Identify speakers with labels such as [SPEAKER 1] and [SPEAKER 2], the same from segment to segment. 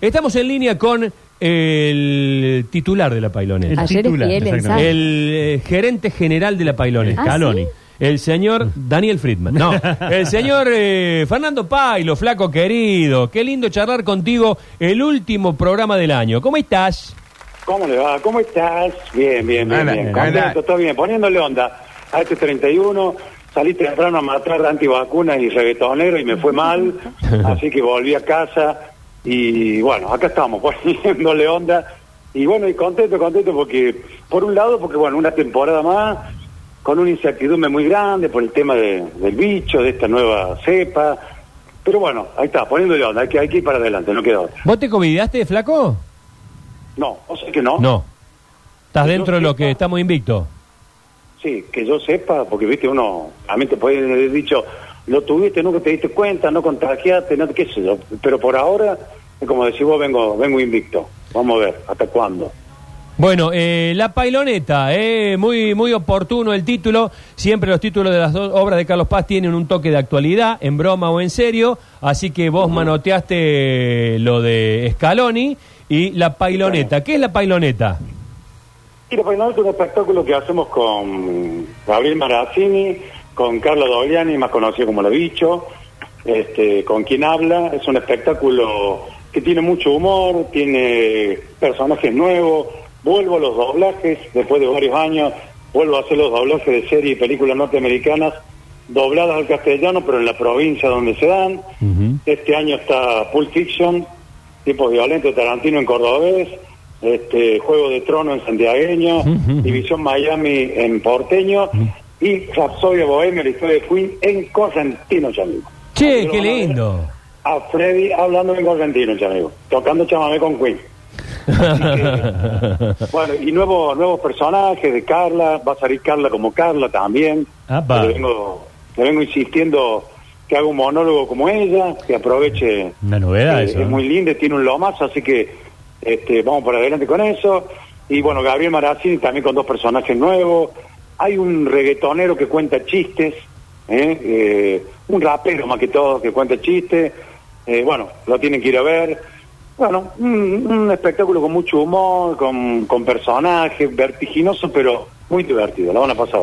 [SPEAKER 1] Estamos en línea con el titular de la Pailoneta.
[SPEAKER 2] Ayer
[SPEAKER 3] titular, exactamente.
[SPEAKER 1] El eh, gerente general de la Pailoneta.
[SPEAKER 2] ¿Ah,
[SPEAKER 3] Scaloni.
[SPEAKER 2] sí?
[SPEAKER 1] El señor Daniel Friedman. No, el señor eh, Fernando Pailo, flaco querido. Qué lindo charlar contigo el último programa del año. ¿Cómo estás?
[SPEAKER 4] ¿Cómo le va? ¿Cómo estás? Bien, bien, bien,
[SPEAKER 3] Hola,
[SPEAKER 4] bien.
[SPEAKER 3] hola.
[SPEAKER 4] Contento, todo bien. Poniéndole onda a este 31, salí temprano a matar antivacunas y reggaetonero y me fue mal, así que volví a casa y bueno, acá estamos poniéndole onda y bueno, y contento, contento porque, por un lado, porque bueno, una temporada más con una incertidumbre muy grande por el tema de- del bicho, de esta nueva cepa, pero bueno, ahí está, poniéndole onda, hay que, hay que ir para adelante, no queda otra.
[SPEAKER 1] ¿Vos te covidaste, flaco?
[SPEAKER 4] No, o sea que no.
[SPEAKER 1] No. Estás dentro de lo
[SPEAKER 4] sepa.
[SPEAKER 1] que estamos invictos.
[SPEAKER 4] Sí, que yo sepa, porque viste, uno también te puede haber dicho, lo tuviste, nunca te diste cuenta, no contagiaste, no qué sé yo. Pero por ahora, como decís vos, vengo, vengo invicto. Vamos a ver, ¿hasta cuándo?
[SPEAKER 1] Bueno, eh, La Pailoneta, eh, muy, muy oportuno el título. Siempre los títulos de las dos obras de Carlos Paz tienen un toque de actualidad, en broma o en serio. Así que vos manoteaste lo de Scaloni y La Pailoneta. ¿Qué es La Pailoneta?
[SPEAKER 4] Y la Painal es un espectáculo que hacemos con Gabriel Marazzini, con Carla Dogliani, más conocido como La Bicho, este, con quien habla. Es un espectáculo que tiene mucho humor, tiene personajes nuevos. Vuelvo a los doblajes, después de varios años, vuelvo a hacer los doblajes de series y películas norteamericanas dobladas al castellano, pero en la provincia donde se dan. Este año está Pulp Fiction, Tipos Violentos, Tarantino en cordobés, este, Juego de Trono en santiagueño, División Miami en porteño y Rapsodia Bohemia, la historia de Queen en correntino, chamigo.
[SPEAKER 1] Che,
[SPEAKER 4] Así
[SPEAKER 1] qué
[SPEAKER 4] a
[SPEAKER 1] lindo.
[SPEAKER 4] A Freddy hablando en correntino, chamigo, tocando chamamé con Queen. Así que, bueno, y nuevos nuevos personajes de Carla, va a salir Carla como Carla también. Le vengo, le vengo insistiendo que haga un monólogo como ella, que aproveche.
[SPEAKER 3] Una novedad
[SPEAKER 4] eh,
[SPEAKER 3] eso,
[SPEAKER 4] Es
[SPEAKER 3] ¿no?
[SPEAKER 4] muy linda, tiene un lomazo, así que este, vamos por adelante con eso. Y bueno, Gabriel Marazzini también con dos personajes nuevos. Hay un reggaetonero que cuenta chistes, ¿eh? Eh, un rapero más que todo que cuenta chistes. Eh, bueno, lo tienen que ir a ver. Bueno, un, un espectáculo con mucho humor, con, con personajes, vertiginoso, pero muy divertido. La van a pasar.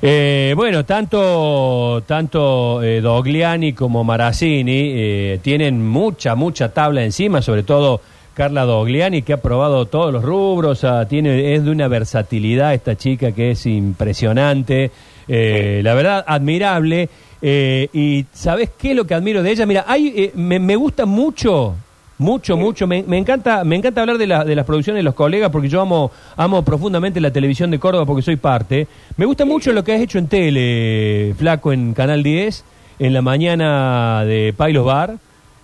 [SPEAKER 1] Eh, bueno, tanto, tanto eh, Dogliani como Marazzini eh, tienen mucha, mucha tabla encima, sobre todo Carla Dogliani, que ha probado todos los rubros, ah, tiene, es de una versatilidad esta chica que es impresionante, eh, la verdad, admirable. eh, y ¿sabes qué es lo que admiro de ella? Mira, hay, eh, me, me gusta mucho mucho, mucho. Me, me encanta, me encanta hablar de, la- de las producciones de los colegas porque yo amo, amo profundamente la televisión de Córdoba porque soy parte. Me gusta mucho lo que has hecho en tele, Flaco, en Canal 10, en la mañana de Pailos Bar.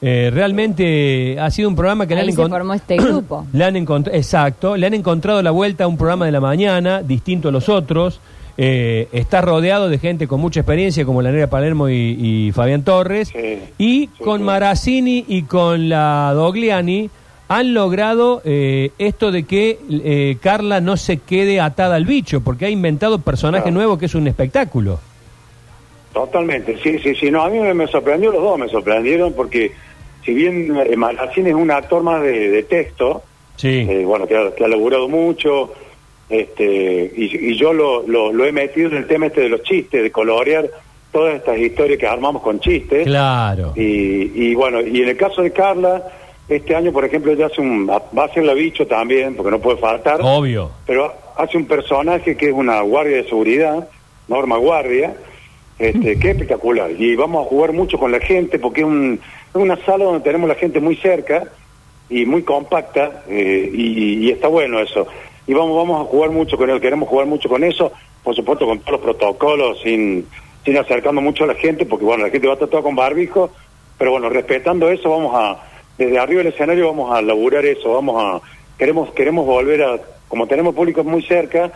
[SPEAKER 1] Eh, realmente ha sido un programa que le han
[SPEAKER 2] se
[SPEAKER 1] encont-
[SPEAKER 2] formó este grupo.
[SPEAKER 1] le han encontrado, exacto, le han encontrado la vuelta a un programa de la mañana, distinto a los otros. Eh, está rodeado de gente con mucha experiencia, como la Negra Palermo y, y Fabián Torres.
[SPEAKER 4] Sí,
[SPEAKER 1] y
[SPEAKER 4] sí,
[SPEAKER 1] con
[SPEAKER 4] sí.
[SPEAKER 1] Marazzini y con la Dogliani han logrado eh, esto de que eh, Carla no se quede atada al bicho, porque ha inventado personaje
[SPEAKER 4] Claro.
[SPEAKER 1] nuevo que es un espectáculo.
[SPEAKER 4] Totalmente, sí, sí, sí. No, a mí me, me sorprendió, los dos me sorprendieron, porque si bien eh, Marazzini es un actor más de, de texto,
[SPEAKER 1] Sí.
[SPEAKER 4] eh, bueno, que ha, que ha laburado mucho, este, y, y yo lo, lo, lo he metido en el tema este de los chistes, de colorear todas estas historias que armamos con chistes.
[SPEAKER 1] Claro.
[SPEAKER 4] Y, y bueno, y en el caso de Carla, este año, por ejemplo, ella hace un, va a ser la bicho también, porque no puede faltar,
[SPEAKER 1] Obvio.
[SPEAKER 4] pero hace un personaje que es una guardia de seguridad, Norma Guardia, este, es espectacular. Y vamos a jugar mucho con la gente, porque es, un, es una sala donde tenemos la gente muy cerca y muy compacta, eh, y, y está bueno eso. Y vamos, vamos a jugar mucho con él, queremos jugar mucho con eso, por supuesto con todos los protocolos, sin, sin acercando mucho a la gente, porque bueno, la gente va a estar toda con barbijo, pero bueno, respetando eso, vamos a, desde arriba del escenario vamos a laburar eso, vamos a, queremos, queremos volver a, como tenemos público muy cerca,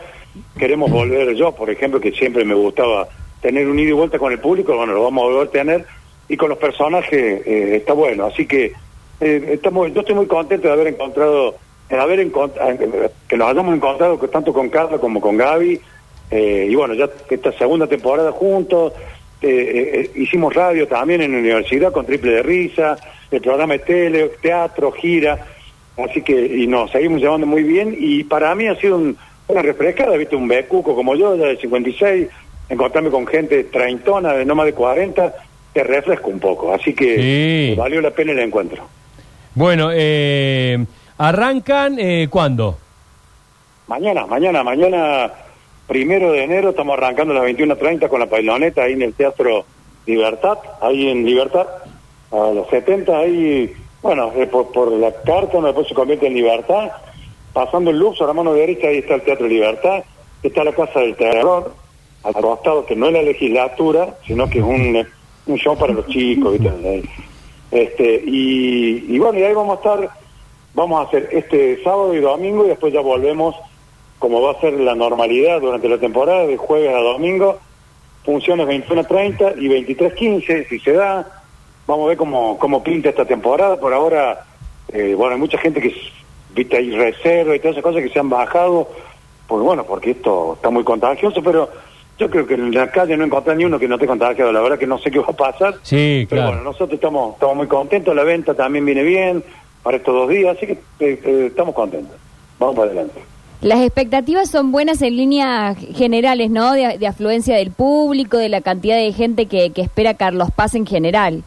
[SPEAKER 4] queremos volver yo, por ejemplo, que siempre me gustaba tener un ida y vuelta con el público, bueno, lo vamos a volver a tener, y con los personajes eh, está bueno, así que eh, estamos, yo estoy muy contento de haber encontrado, de haber encontrado, que nos hayamos encontrado tanto con Carla como con Gaby, eh, y bueno, ya esta segunda temporada juntos, eh, eh, hicimos radio también en la universidad con Triple de Risa, el programa de tele, teatro, gira, Así que, y nos seguimos llevando muy bien, y para mí ha sido un- una refrescada, viste, un becuco como yo, ya de 56, encontrarme con gente treintona, de no más de 40, te refresca un poco, así que
[SPEAKER 1] Sí.
[SPEAKER 4] valió la pena el encuentro.
[SPEAKER 1] Bueno, eh, ¿arrancan eh, cuándo?
[SPEAKER 4] Mañana, mañana, mañana, primero de enero, estamos arrancando a las 21.30 con la pailoneta ahí en el Teatro Libertad, ahí en Libertad, a los 70, ahí, bueno, por, por la carta, después se convierte en Libertad, pasando el Lux, a la mano derecha, ahí está el Teatro Libertad, está la Casa del Terror, al costado, que no es la legislatura, sino que es un, un show para los chicos. Este, y, y bueno, y ahí vamos a estar, vamos a hacer este sábado y domingo, y después ya volvemos como va a ser la normalidad durante la temporada, de jueves a domingo, funciones 21.30 y 23.15, si se da. Vamos a ver cómo, cómo pinta esta temporada. Por ahora, eh, bueno, hay mucha gente que, viste, hay reserva y todas esas cosas que se han bajado, pues bueno, porque esto está muy contagioso, pero yo creo que en la calle no encontré ni uno que no esté contagiado. La verdad que no sé qué va a pasar.
[SPEAKER 1] Sí,
[SPEAKER 4] Pero
[SPEAKER 1] claro.
[SPEAKER 4] bueno, nosotros estamos, estamos muy contentos, la venta también viene bien para estos dos días, así que eh, eh, estamos contentos. Vamos para adelante.
[SPEAKER 2] Las expectativas son buenas en líneas generales, ¿no? De, de afluencia del público, de la cantidad de gente que, que espera Carlos Paz en general.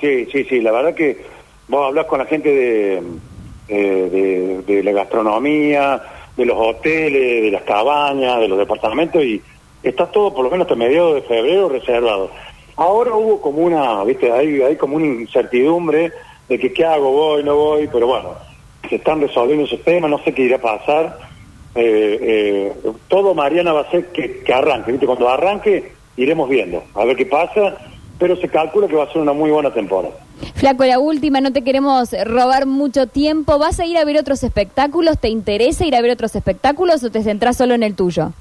[SPEAKER 4] Sí, sí, sí, la verdad que vos hablas con la gente de, eh, de, de la gastronomía, de los hoteles, de las cabañas, de los departamentos y está todo por lo menos hasta mediados de febrero reservado. Ahora hubo como una, viste, hay, hay como una incertidumbre de que qué hago, voy, no voy, pero bueno, se están resolviendo esos temas, no sé qué irá a pasar. Eh, eh, todo Mariana va a ser que, que arranque, ¿viste? Cuando arranque iremos viendo, a ver qué pasa, pero se calcula que va a ser una muy buena temporada.
[SPEAKER 2] Flaco, la última, no te queremos robar mucho tiempo. ¿Vas a ir a ver otros espectáculos? ¿Te interesa ir a ver otros espectáculos o te centrás solo en el tuyo?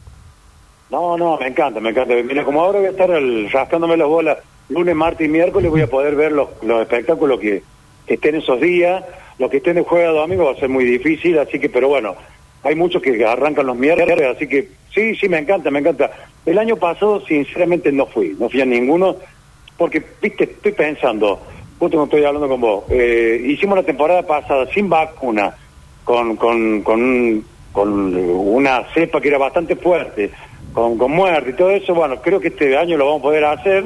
[SPEAKER 4] No, no, me encanta, me encanta. Mira, como ahora voy a estar el- rascándome las bolas lunes, martes y miércoles, voy a poder ver los, los espectáculos que, que estén esos días. Los que estén de jueves a domingo va a ser muy difícil, así que, pero bueno, hay muchos que arrancan los miércoles, así que sí, sí, me encanta, me encanta. El año pasado, sinceramente, no fui, no fui a ninguno, porque, viste, estoy pensando, justo cuando estoy hablando con vos, eh, hicimos la temporada pasada sin vacuna, con, con, con, un- con una cepa que era bastante fuerte, con, con muerte y todo eso, bueno, creo que este año lo vamos a poder hacer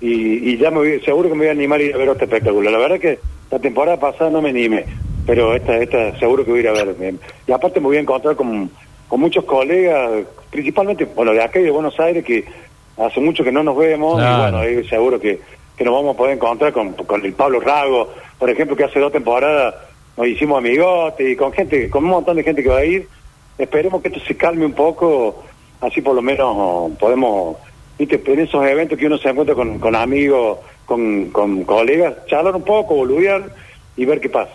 [SPEAKER 4] y, ya me voy- seguro que me voy a animar a ir a ver este espectáculo. La verdad que la temporada pasada no me animé, pero esta, esta seguro que voy a ir a ver. Y aparte me voy a encontrar con, con muchos colegas, principalmente, bueno, de acá y de Buenos Aires, que hace mucho que no nos vemos,
[SPEAKER 1] Claro.
[SPEAKER 4] y bueno, ahí seguro que, que nos vamos a poder encontrar con, con el Pablo Rago, por ejemplo, que hace dos temporadas nos hicimos amigotes, y con gente, con un montón de gente que va a ir. Esperemos que esto se calme un poco, así por lo menos podemos, viste, en esos eventos que uno se encuentra con, con amigos, con, con colegas, charlar un poco, boludear y ver qué pasa.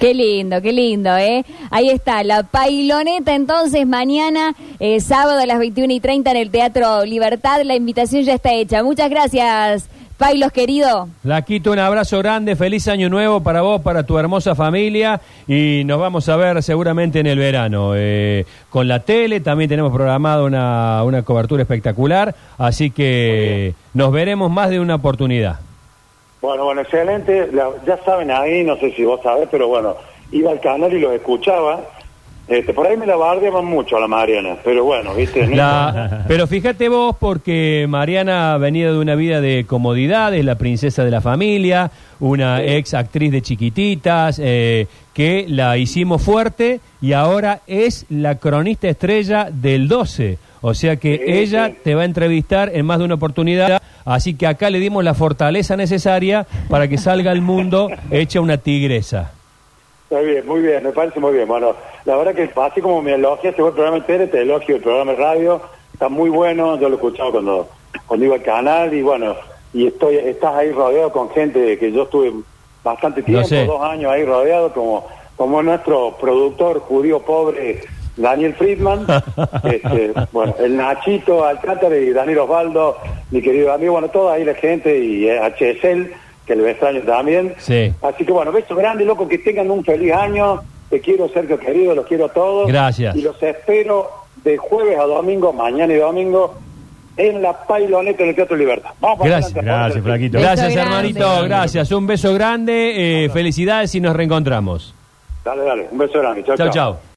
[SPEAKER 2] Qué lindo, qué lindo, ¿eh? Ahí está, la pailoneta entonces mañana, eh, sábado a las 21 y 30 en el Teatro Libertad. La invitación ya está hecha. Muchas gracias, Pailos querido.
[SPEAKER 1] Laquito, un abrazo grande, feliz año nuevo para vos, para tu hermosa familia y nos vamos a ver seguramente en el verano. eh, con la tele también tenemos programado una, una cobertura espectacular, así que nos veremos más de una oportunidad.
[SPEAKER 4] Bueno, bueno, excelente. La- ya saben ahí, no sé si vos sabés, pero bueno, iba al canal y los escuchaba. Este, por ahí me la bardeaban mucho a la Mariana, pero bueno, viste.
[SPEAKER 1] La- pero fíjate vos, porque Mariana venía de una vida de comodidad, es la princesa de la familia, una ex actriz de chiquititas, eh, que la hicimos fuerte y ahora es la cronista estrella del 12. O sea que
[SPEAKER 4] Sí,
[SPEAKER 1] ella
[SPEAKER 4] sí.
[SPEAKER 1] te va a entrevistar en más de una oportunidad, así que acá le dimos la fortaleza necesaria para que salga al mundo hecha una tigresa.
[SPEAKER 4] Está bien, muy bien, me parece muy bien. Bueno, la verdad que así como me elogias, el programa tele, te elogio el programa de radio, está muy bueno, yo lo he escuchado cuando, cuando iba al canal y bueno, y estoy estás ahí rodeado con gente que yo estuve bastante tiempo,
[SPEAKER 1] sé.
[SPEAKER 4] dos años ahí rodeado, como, como nuestro productor judío pobre Daniel Friedman, este, bueno, el Nachito Alcántara y Daniel Osvaldo, mi querido amigo, bueno, toda ahí la gente y HSL, que le extraño también.
[SPEAKER 1] Sí.
[SPEAKER 4] Así que bueno, besos grandes, loco, que tengan un feliz año. Te quiero, Sergio querido, los quiero a todos.
[SPEAKER 1] Gracias.
[SPEAKER 4] Y los espero de jueves a domingo, mañana y domingo, en la Pailoneta en el Teatro Libertad. Vamos para
[SPEAKER 1] Gracias,
[SPEAKER 4] adelante,
[SPEAKER 1] gracias. Flaquito.
[SPEAKER 2] Beso
[SPEAKER 1] Gracias,
[SPEAKER 2] grande.
[SPEAKER 1] hermanito. Gracias. Un beso grande. eh, felicidades y nos reencontramos.
[SPEAKER 4] Dale, dale, un beso grande. Chao,
[SPEAKER 1] Chau,
[SPEAKER 4] chao.
[SPEAKER 1] chau.